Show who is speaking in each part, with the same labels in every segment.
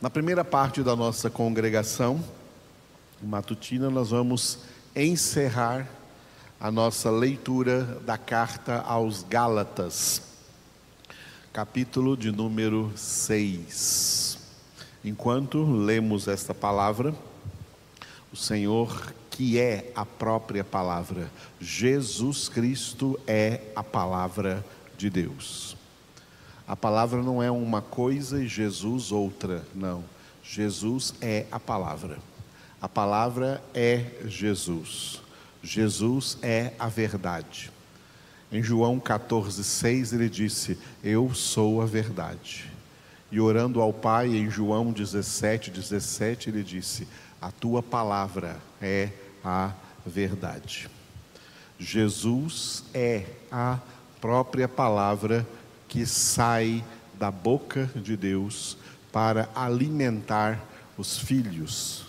Speaker 1: Na primeira parte da nossa congregação matutina, nós vamos encerrar a nossa leitura da carta aos Gálatas, capítulo de número 6. Enquanto lemos esta palavra, o Senhor, que é a própria palavra, Jesus Cristo é a palavra de Deus. A palavra não é uma coisa e Jesus outra, não. Jesus é a palavra. A palavra é Jesus. Jesus é a verdade. Em João 14,6 ele disse: Eu sou a verdade. E orando ao Pai, em João 17, 17, ele disse: A tua palavra é a verdade. Jesus é a própria palavra que sai da boca de Deus para alimentar os filhos.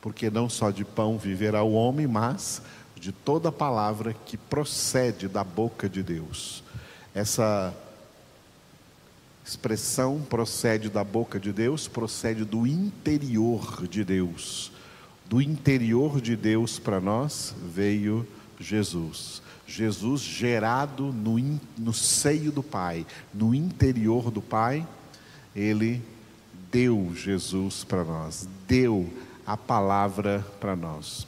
Speaker 1: Porque não só de pão viverá o homem, mas de toda palavra que procede da boca de Deus. Essa expressão procede da boca de Deus, procede do interior de Deus. Do interior de Deus para nós veio Jesus. Jesus gerado no, no seio do Pai, no interior do Pai, ele deu Jesus para nós, deu a palavra para nós.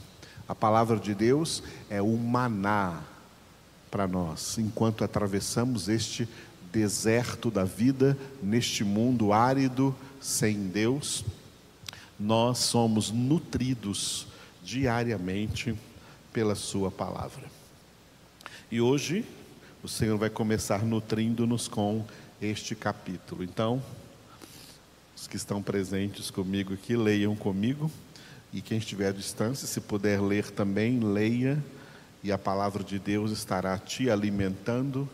Speaker 1: A palavra de Deus é o maná para nós, enquanto atravessamos este deserto da vida, neste mundo árido, sem Deus, nós somos nutridos diariamente pela Sua palavra. E hoje o Senhor vai começar nutrindo-nos com este capítulo. Então, os que estão presentes comigo aqui, leiam comigo. E quem estiver à distância, se puder ler também, leia. E a palavra de Deus estará te alimentando,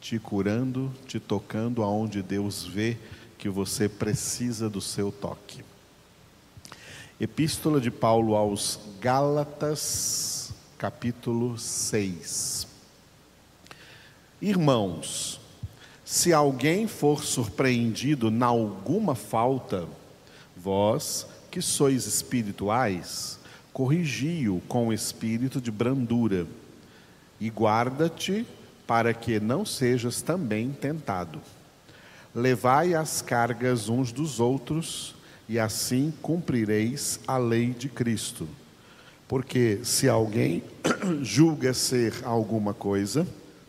Speaker 1: te curando, te tocando aonde Deus vê que você precisa do seu toque. Epístola de Paulo aos Gálatas, capítulo 6. Irmãos, se alguém for surpreendido na alguma falta, vós que sois espirituais, corrigi-o com espírito de brandura, e guarda-te para que não sejas também tentado. Levai as cargas uns dos outros, e assim cumprireis a lei de Cristo. Porque se alguém julga ser alguma coisa,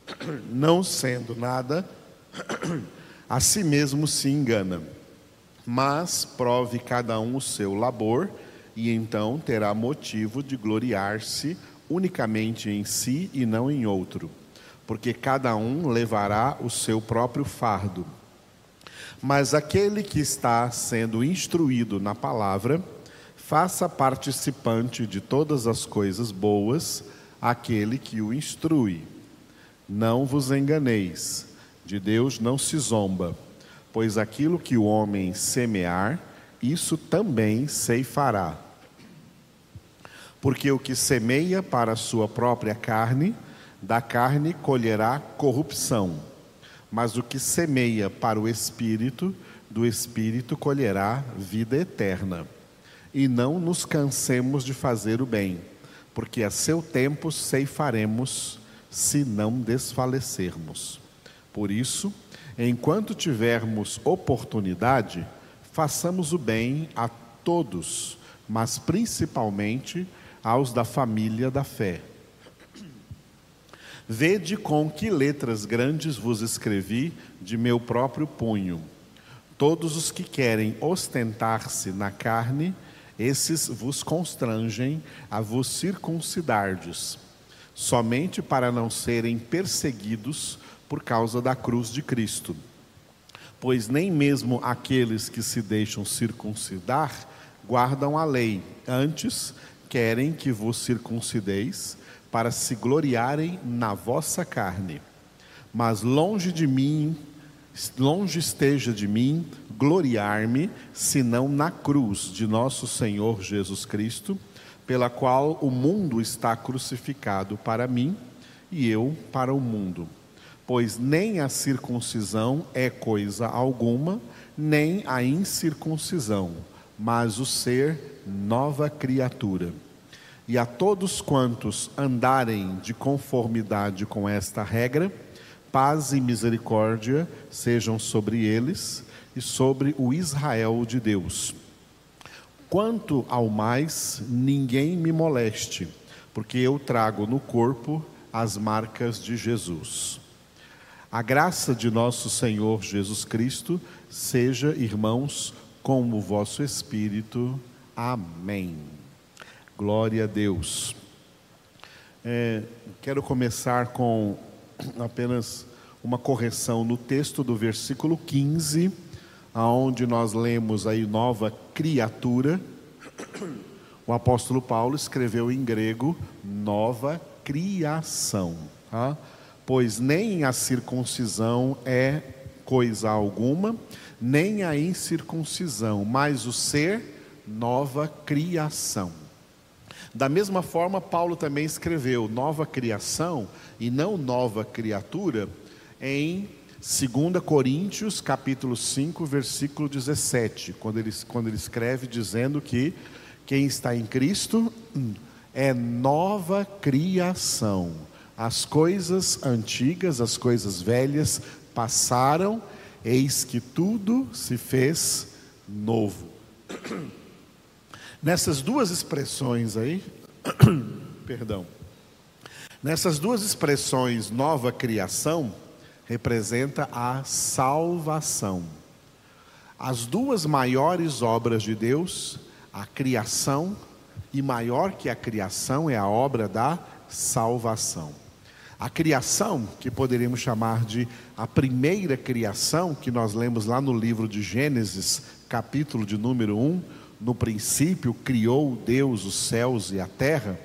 Speaker 1: não sendo nada, a si mesmo se engana. Mas prove cada um o seu labor, e então terá motivo de gloriar-se unicamente em si e não em outro, porque cada um levará o seu próprio fardo. Mas aquele que está sendo instruído na palavra, faça participante de todas as coisas boas aquele que o instrui. Não vos enganeis, de Deus não se zomba, pois aquilo que o homem semear, isso também ceifará. Porque o que semeia para a sua própria carne, da carne colherá corrupção, mas o que semeia para o espírito, do espírito colherá vida eterna. E não nos cansemos de fazer o bem, porque a seu tempo ceifaremos se não desfalecermos. Por isso, enquanto tivermos oportunidade, façamos o bem a todos, mas principalmente aos da família da fé. Vede com que letras grandes vos escrevi de meu próprio punho. Todos os que querem ostentar-se na carne, esses vos constrangem a vos circuncidardes somente para não serem perseguidos por causa da cruz de Cristo. Pois nem mesmo aqueles que se deixam circuncidar guardam a lei, antes querem que vos circuncideis para se gloriarem na vossa carne. Mas longe de mim, longe esteja de mim gloriar-me, senão na cruz de nosso Senhor Jesus Cristo pela qual o mundo está crucificado para mim e eu para o mundo. pois nem a circuncisão é coisa alguma, nem a incircuncisão, mas o ser nova criatura. E a todos quantos andarem de conformidade com esta regra, paz e misericórdia sejam sobre eles e sobre o Israel de Deus. Quanto ao mais, ninguém me moleste, porque eu trago no corpo as marcas de Jesus. A graça de nosso Senhor Jesus Cristo seja, irmãos, com o vosso espírito. Amém. Glória a Deus. É, quero começar com apenas uma correção no texto do versículo 15, aonde nós lemos aí nova criatura. O apóstolo Paulo escreveu em grego nova criação. Tá? pois nem a circuncisão é coisa alguma, nem a incircuncisão, mas o ser nova criação. Da mesma forma, Paulo também escreveu nova criação e não nova criatura em 2 Coríntios, capítulo 5, versículo 17, quando ele, quando ele escreve dizendo que quem está em Cristo hum, é nova criação as coisas antigas, as coisas velhas passaram, eis que tudo se fez novo. Nessas duas expressões aí, perdão, nessas duas expressões, nova criação representa a salvação. As duas maiores obras de Deus, a criação, e maior que a criação é a obra da salvação. A criação, que poderíamos chamar de a primeira criação, que nós lemos lá no livro de Gênesis, capítulo de número 1, no princípio criou Deus os céus e a terra.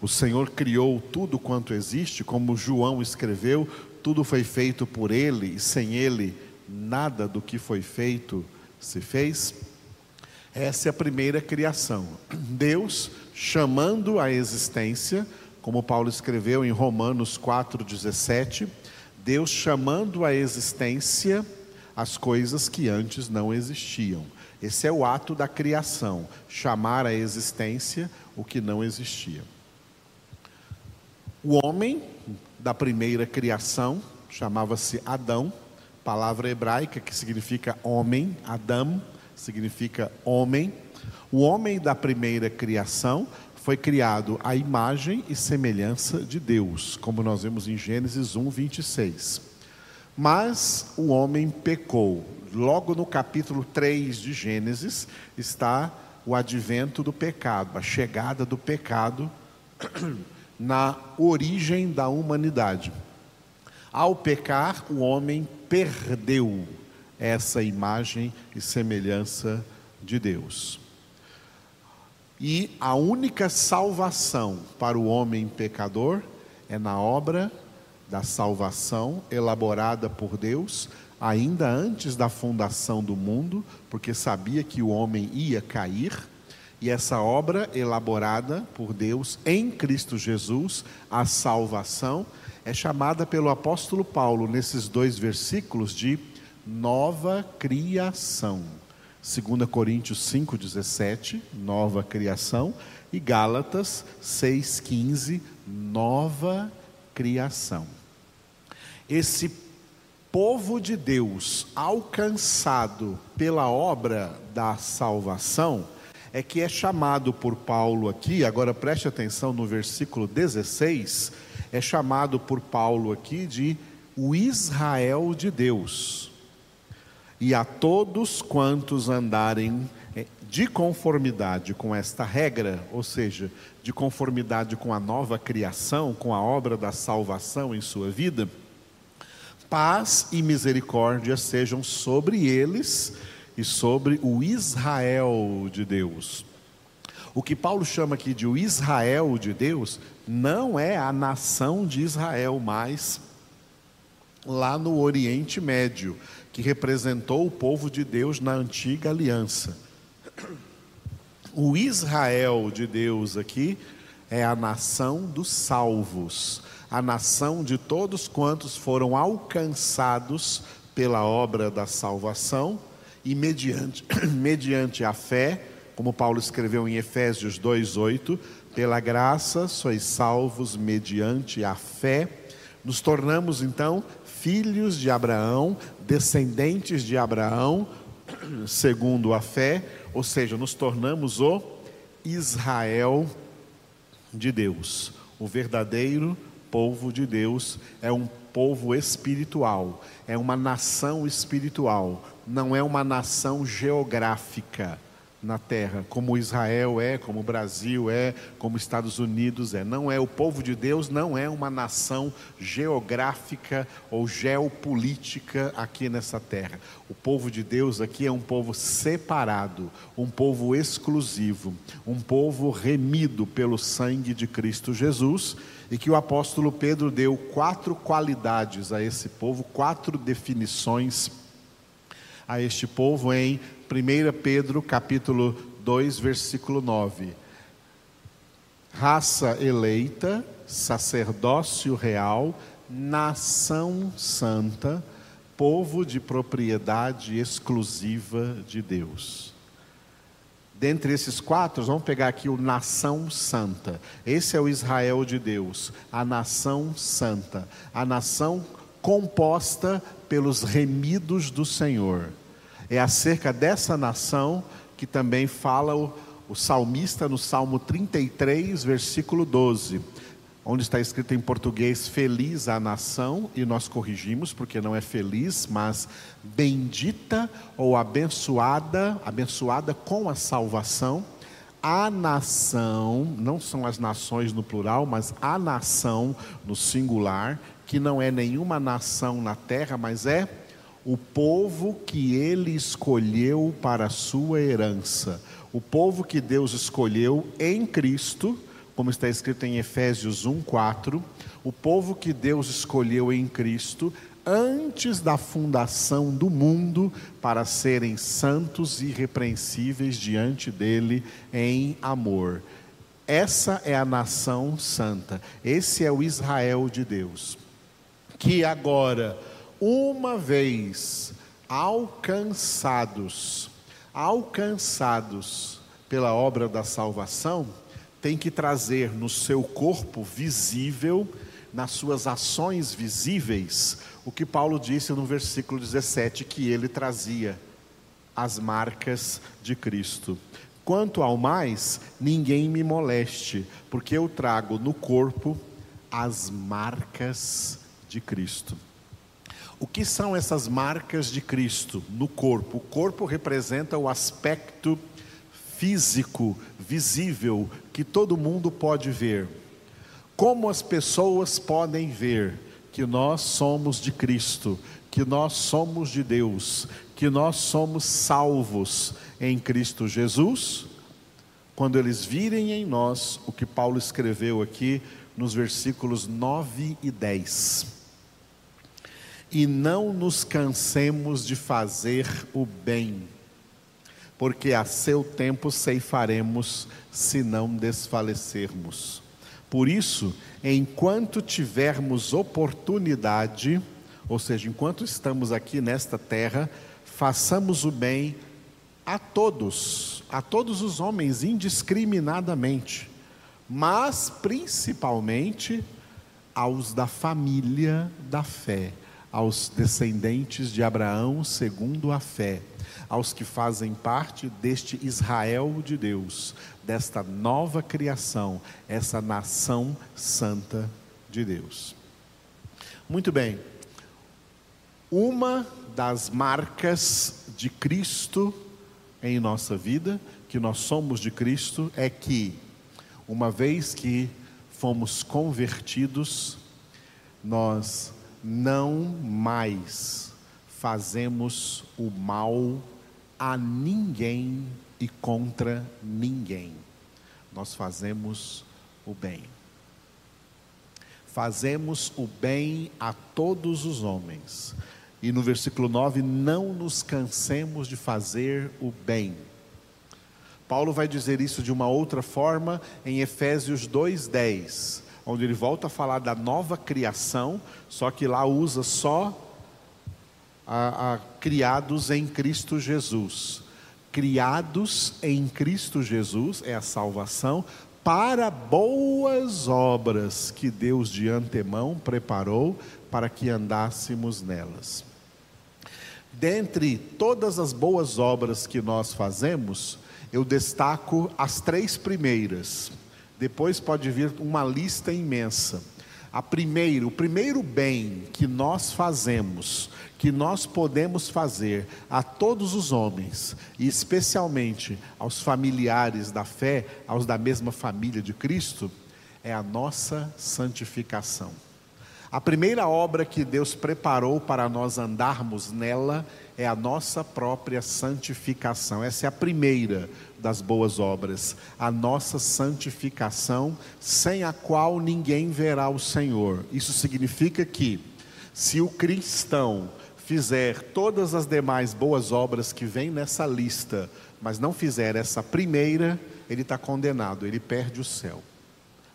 Speaker 1: O Senhor criou tudo quanto existe, como João escreveu, tudo foi feito por ele e sem ele nada do que foi feito se fez. Essa é a primeira criação. Deus chamando a existência como Paulo escreveu em Romanos 4,17, Deus chamando à existência as coisas que antes não existiam. Esse é o ato da criação, chamar à existência o que não existia. O homem da primeira criação chamava-se Adão, palavra hebraica que significa homem, Adam significa homem. O homem da primeira criação foi criado à imagem e semelhança de Deus, como nós vemos em Gênesis 1, 26. Mas o homem pecou. Logo no capítulo 3 de Gênesis está o advento do pecado, a chegada do pecado na origem da humanidade. Ao pecar, o homem perdeu essa imagem e semelhança de Deus. E a única salvação para o homem pecador é na obra da salvação elaborada por Deus, ainda antes da fundação do mundo, porque sabia que o homem ia cair, e essa obra elaborada por Deus em Cristo Jesus, a salvação, é chamada pelo apóstolo Paulo nesses dois versículos de nova criação. 2 Coríntios 5,17, nova criação, e Gálatas 6,15, nova criação. Esse povo de Deus alcançado pela obra da salvação é que é chamado por Paulo aqui, agora preste atenção no versículo 16, é chamado por Paulo aqui de o Israel de Deus. E a todos quantos andarem eh, de conformidade com esta regra, ou seja, de conformidade com a nova criação, com a obra da salvação em sua vida, paz e misericórdia sejam sobre eles e sobre o Israel de Deus. O que Paulo chama aqui de o Israel de Deus não é a nação de Israel, mas lá no Oriente Médio que representou o povo de Deus na antiga aliança. O Israel de Deus aqui é a nação dos salvos, a nação de todos quantos foram alcançados pela obra da salvação e mediante, mediante a fé, como Paulo escreveu em Efésios 2:8, pela graça sois salvos mediante a fé, nos tornamos então filhos de Abraão, descendentes de Abraão, segundo a fé, ou seja, nos tornamos o Israel de Deus, o verdadeiro povo de Deus. É um povo espiritual, é uma nação espiritual, não é uma nação geográfica na terra, como Israel é, como o Brasil é, como Estados Unidos é. Não é o povo de Deus, não é uma nação geográfica ou geopolítica aqui nessa terra. O povo de Deus aqui é um povo separado, um povo exclusivo, um povo remido pelo sangue de Cristo Jesus e que o apóstolo Pedro deu quatro qualidades a esse povo, quatro definições a este povo em 1 Pedro capítulo 2, versículo 9. Raça eleita, sacerdócio real, nação santa, povo de propriedade exclusiva de Deus. Dentre esses quatro, vamos pegar aqui o nação santa. Esse é o Israel de Deus, a nação santa, a nação composta pelos remidos do Senhor. É acerca dessa nação que também fala o, o salmista no Salmo 33, versículo 12, onde está escrito em português: Feliz a nação, e nós corrigimos, porque não é feliz, mas bendita ou abençoada, abençoada com a salvação. A nação, não são as nações no plural, mas a nação no singular, que não é nenhuma nação na terra, mas é o povo que ele escolheu para a sua herança, o povo que Deus escolheu em Cristo, como está escrito em Efésios 1:4, o povo que Deus escolheu em Cristo antes da fundação do mundo para serem santos e irrepreensíveis diante dele em amor. Essa é a nação santa. Esse é o Israel de Deus. Que agora uma vez alcançados, alcançados pela obra da salvação, tem que trazer no seu corpo visível, nas suas ações visíveis, o que Paulo disse no versículo 17 que ele trazia as marcas de Cristo. Quanto ao mais, ninguém me moleste, porque eu trago no corpo as marcas de Cristo. O que são essas marcas de Cristo no corpo? O corpo representa o aspecto físico, visível, que todo mundo pode ver. Como as pessoas podem ver que nós somos de Cristo, que nós somos de Deus, que nós somos salvos em Cristo Jesus? Quando eles virem em nós o que Paulo escreveu aqui nos versículos 9 e 10 e não nos cansemos de fazer o bem, porque a seu tempo ceifaremos se não desfalecermos. Por isso, enquanto tivermos oportunidade, ou seja, enquanto estamos aqui nesta terra, façamos o bem a todos, a todos os homens indiscriminadamente, mas principalmente aos da família da fé aos descendentes de Abraão segundo a fé, aos que fazem parte deste Israel de Deus, desta nova criação, essa nação santa de Deus. Muito bem, uma das marcas de Cristo em nossa vida, que nós somos de Cristo, é que, uma vez que fomos convertidos, nós não mais fazemos o mal a ninguém e contra ninguém. Nós fazemos o bem. Fazemos o bem a todos os homens. E no versículo 9, não nos cansemos de fazer o bem. Paulo vai dizer isso de uma outra forma em Efésios 2:10 onde ele volta a falar da nova criação, só que lá usa só a, a, criados em Cristo Jesus. Criados em Cristo Jesus é a salvação para boas obras que Deus de antemão preparou para que andássemos nelas. Dentre todas as boas obras que nós fazemos, eu destaco as três primeiras. Depois pode vir uma lista imensa. A primeira, o primeiro bem que nós fazemos, que nós podemos fazer a todos os homens, e especialmente aos familiares da fé, aos da mesma família de Cristo, é a nossa santificação. A primeira obra que Deus preparou para nós andarmos nela é a nossa própria santificação. Essa é a primeira das boas obras, a nossa santificação, sem a qual ninguém verá o Senhor. Isso significa que, se o cristão fizer todas as demais boas obras que vêm nessa lista, mas não fizer essa primeira, ele está condenado, ele perde o céu.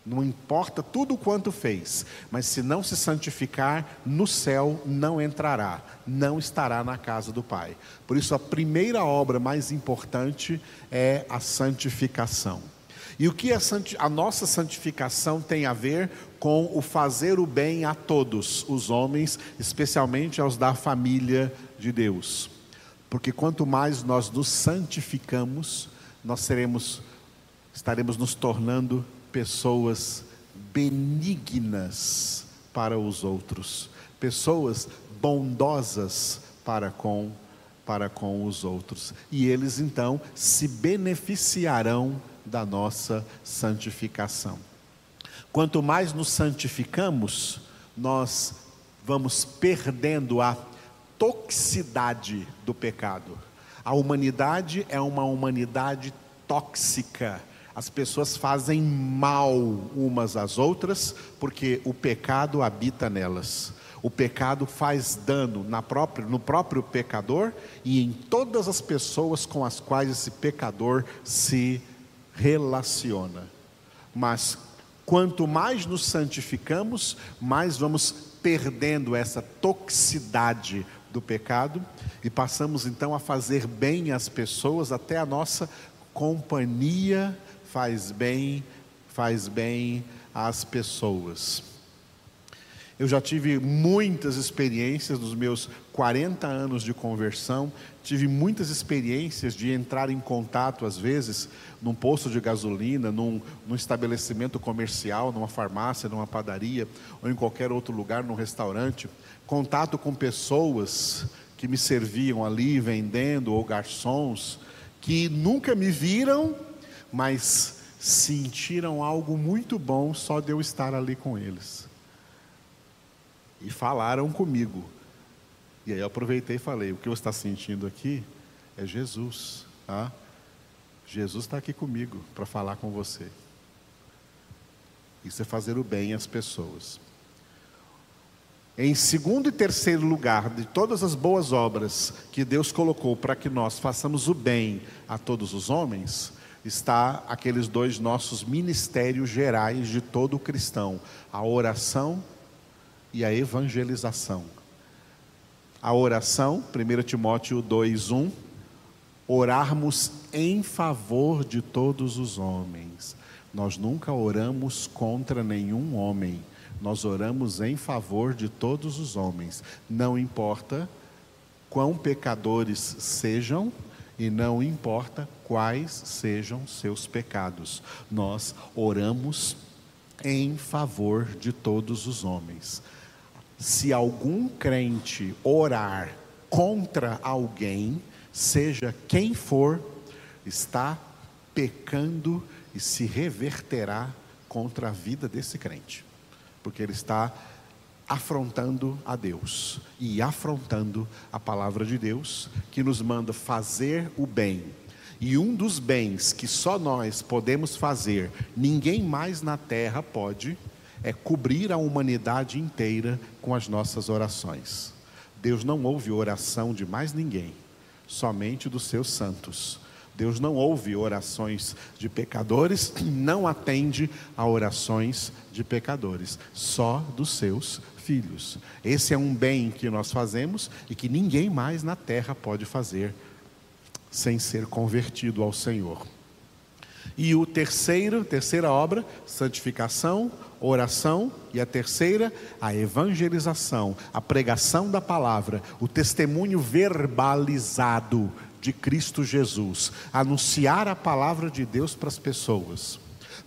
Speaker 1: Não importa tudo quanto fez, mas se não se santificar, no céu não entrará, não estará na casa do Pai. Por isso, a primeira obra mais importante é a santificação. E o que a, a nossa santificação tem a ver com o fazer o bem a todos os homens, especialmente aos da família de Deus? Porque quanto mais nós nos santificamos, nós seremos, estaremos nos tornando pessoas benignas para os outros, pessoas bondosas para com para com os outros. E eles então se beneficiarão da nossa santificação. Quanto mais nos santificamos, nós vamos perdendo a toxicidade do pecado. A humanidade é uma humanidade tóxica as pessoas fazem mal umas às outras, porque o pecado habita nelas. O pecado faz dano própria, no próprio pecador e em todas as pessoas com as quais esse pecador se relaciona. Mas quanto mais nos santificamos, mais vamos perdendo essa toxicidade do pecado e passamos então a fazer bem às pessoas, até a nossa companhia faz bem, faz bem às pessoas. Eu já tive muitas experiências nos meus 40 anos de conversão, tive muitas experiências de entrar em contato, às vezes, num posto de gasolina, num, num, estabelecimento comercial, numa farmácia, numa padaria, ou em qualquer outro lugar, num restaurante, contato com pessoas que me serviam ali, vendendo, ou garçons, que nunca me viram mas sentiram algo muito bom só de eu estar ali com eles. E falaram comigo. E aí eu aproveitei e falei: o que você está sentindo aqui é Jesus. Tá? Jesus está aqui comigo para falar com você. Isso é fazer o bem às pessoas. Em segundo e terceiro lugar, de todas as boas obras que Deus colocou para que nós façamos o bem a todos os homens, está aqueles dois nossos ministérios gerais de todo cristão: a oração e a evangelização. A oração, 1 Timóteo 2:1, orarmos em favor de todos os homens. Nós nunca oramos contra nenhum homem. Nós oramos em favor de todos os homens. Não importa quão pecadores sejam, e não importa quais sejam seus pecados. Nós oramos em favor de todos os homens. Se algum crente orar contra alguém, seja quem for, está pecando e se reverterá contra a vida desse crente, porque ele está afrontando a Deus e afrontando a palavra de Deus, que nos manda fazer o bem. E um dos bens que só nós podemos fazer, ninguém mais na terra pode, é cobrir a humanidade inteira com as nossas orações. Deus não ouve oração de mais ninguém, somente dos seus santos. Deus não ouve orações de pecadores, não atende a orações de pecadores, só dos seus filhos. Esse é um bem que nós fazemos e que ninguém mais na terra pode fazer sem ser convertido ao Senhor. E o terceiro, terceira obra, santificação, oração, e a terceira, a evangelização, a pregação da palavra, o testemunho verbalizado de Cristo Jesus, anunciar a palavra de Deus para as pessoas.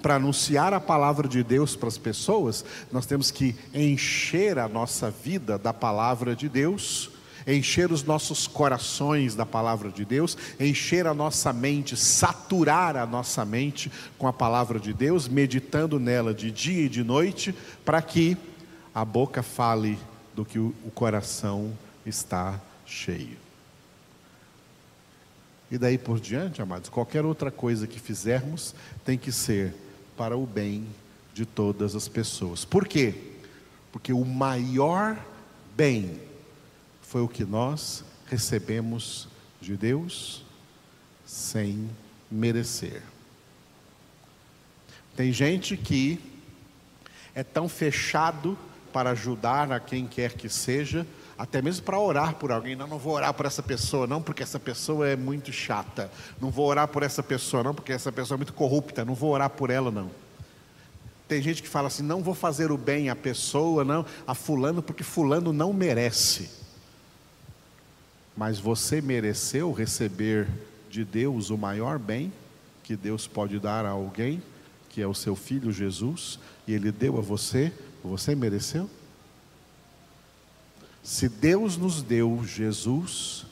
Speaker 1: Para anunciar a palavra de Deus para as pessoas, nós temos que encher a nossa vida da palavra de Deus encher os nossos corações da palavra de Deus, encher a nossa mente, saturar a nossa mente com a palavra de Deus, meditando nela de dia e de noite, para que a boca fale do que o coração está cheio. E daí por diante, amados, qualquer outra coisa que fizermos tem que ser para o bem de todas as pessoas. Por quê? Porque o maior bem foi o que nós recebemos de Deus sem merecer. Tem gente que é tão fechado para ajudar a quem quer que seja, até mesmo para orar por alguém. Não, não vou orar por essa pessoa, não, porque essa pessoa é muito chata. Não vou orar por essa pessoa, não, porque essa pessoa é muito corrupta. Não vou orar por ela, não. Tem gente que fala assim: não vou fazer o bem à pessoa, não, a Fulano, porque Fulano não merece. Mas você mereceu receber de Deus o maior bem que Deus pode dar a alguém, que é o seu filho Jesus, e ele deu a você, você mereceu? Se Deus nos deu Jesus,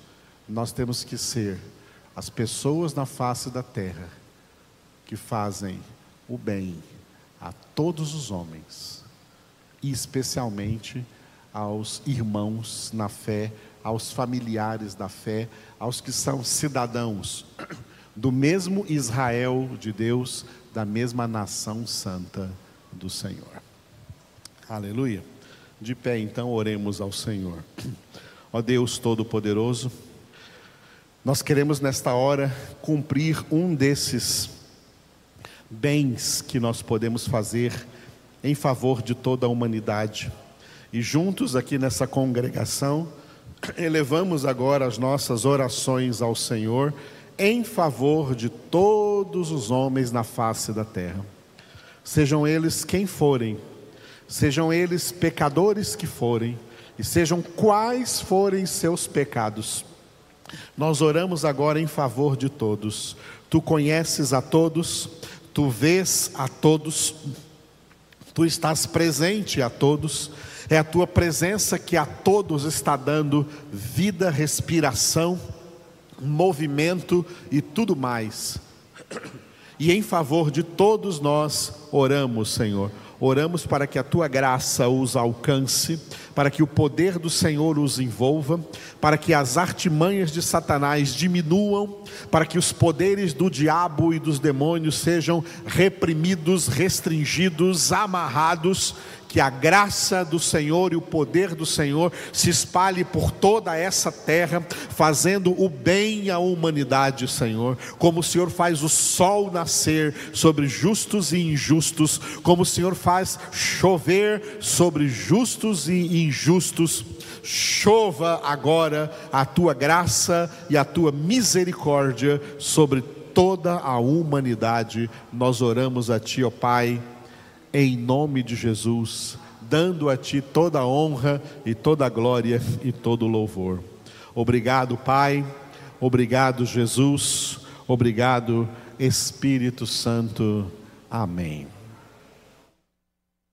Speaker 1: nós temos que ser as pessoas na face da terra que fazem o bem a todos os homens, e especialmente aos irmãos na fé, aos familiares da fé, aos que são cidadãos do mesmo Israel de Deus, da mesma nação santa do Senhor. Aleluia. De pé, então, oremos ao Senhor. Ó Deus Todo-Poderoso, nós queremos nesta hora cumprir um desses bens que nós podemos fazer em favor de toda a humanidade. E juntos aqui nessa congregação, elevamos agora as nossas orações ao Senhor em favor de todos os homens na face da terra. Sejam eles quem forem, sejam eles pecadores que forem, e sejam quais forem seus pecados. Nós oramos agora em favor de todos. Tu conheces a todos, tu vês a todos, tu estás presente a todos. É a tua presença que a todos está dando vida, respiração, movimento e tudo mais. E em favor de todos nós oramos, Senhor. Oramos para que a tua graça os alcance, para que o poder do Senhor os envolva, para que as artimanhas de Satanás diminuam, para que os poderes do diabo e dos demônios sejam reprimidos, restringidos, amarrados que a graça do Senhor e o poder do Senhor se espalhe por toda essa terra, fazendo o bem à humanidade, Senhor. Como o Senhor faz o sol nascer sobre justos e injustos, como o Senhor faz chover sobre justos e injustos. Chova agora a tua graça e a tua misericórdia sobre toda a humanidade. Nós oramos a Ti, ó Pai em nome de Jesus, dando a Ti toda a honra e toda a glória e todo o louvor. Obrigado, Pai, obrigado, Jesus, obrigado, Espírito Santo. Amém.